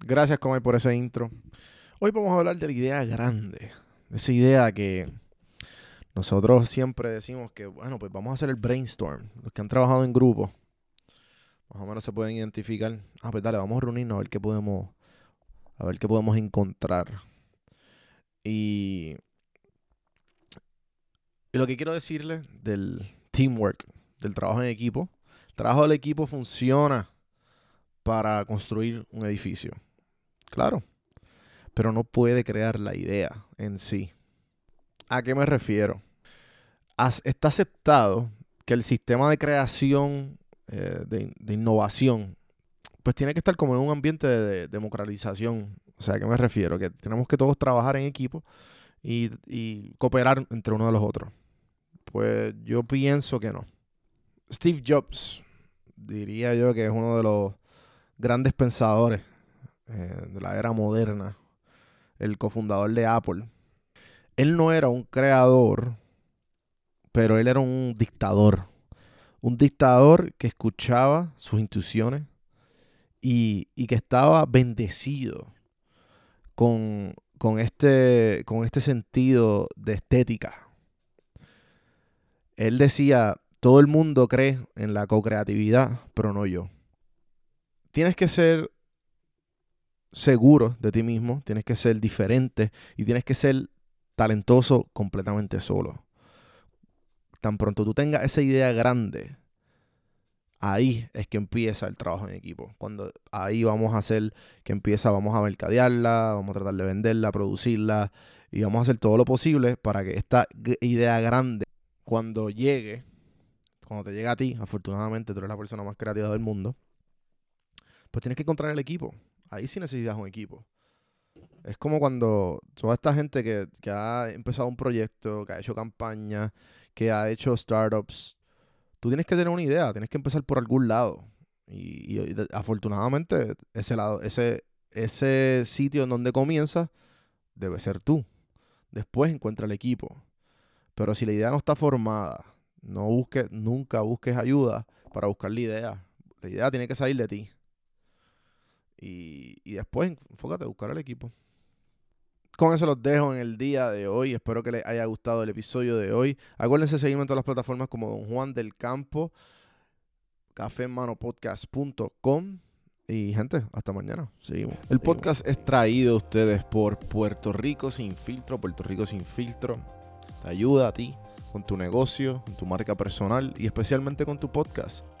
Gracias, Comay, por ese intro. Hoy vamos a hablar de la idea grande. Esa idea que nosotros siempre decimos que, bueno, pues vamos a hacer el brainstorm. Los que han trabajado en grupo, más o menos se pueden identificar. Ah, pues dale, vamos a reunirnos a ver qué podemos, a ver qué podemos encontrar. Y, y lo que quiero decirle del teamwork, del trabajo en equipo. El trabajo del equipo funciona para construir un edificio. Claro, pero no puede crear la idea en sí. ¿A qué me refiero? está aceptado que el sistema de creación, eh, de, innovación, pues tiene que estar como en un ambiente de, democratización. O sea, ¿a qué me refiero? Que tenemos que todos trabajar en equipo y, cooperar entre uno de los otros. Pues yo pienso que no. Steve Jobs, diría yo que es uno de los grandes pensadores eh, de la era moderna, el cofundador de Apple. Él no era un creador, pero él era un dictador. Un dictador que escuchaba sus intuiciones y, que estaba bendecido con, este, con este sentido de estética. Él decía, todo el mundo cree en la co-creatividad, pero no yo. Tienes que ser seguro de ti mismo, tienes que ser diferente y tienes que ser talentoso completamente solo. Tan pronto tú tengas esa idea grande, ahí es que empieza el trabajo en equipo. Cuando ahí vamos a hacer que empieza, vamos a mercadearla, vamos a tratar de venderla, producirla y vamos a hacer todo lo posible para que esta idea grande, cuando llegue, cuando te llegue a ti, afortunadamente tú eres la persona más creativa del mundo, pues tienes que encontrar el equipo ahí sí necesitas un equipo. Es como cuando toda esta gente que, ha empezado un proyecto, que ha hecho campaña, que ha hecho startups, tú tienes que tener una idea, tienes que empezar por algún lado. Y, afortunadamente, ese lado, ese, ese sitio en donde comienza debe ser tú. Después encuentra el equipo. Pero si la idea no está formada, no busques, nunca busques ayuda para buscar la idea. La idea tiene que salir de ti. Y, después enfócate a buscar al equipo. Con eso los dejo en el día de hoy. Espero que les haya gustado el episodio de hoy. Acuérdense seguirme en todas las plataformas como Don Juan del Campo, cafemanopodcast.com. Y gente, hasta mañana. Seguimos. El podcast es traído a ustedes por Puerto Rico Sin Filtro. Puerto Rico Sin Filtro te ayuda a ti con tu negocio, con tu marca personal y especialmente con tu podcast.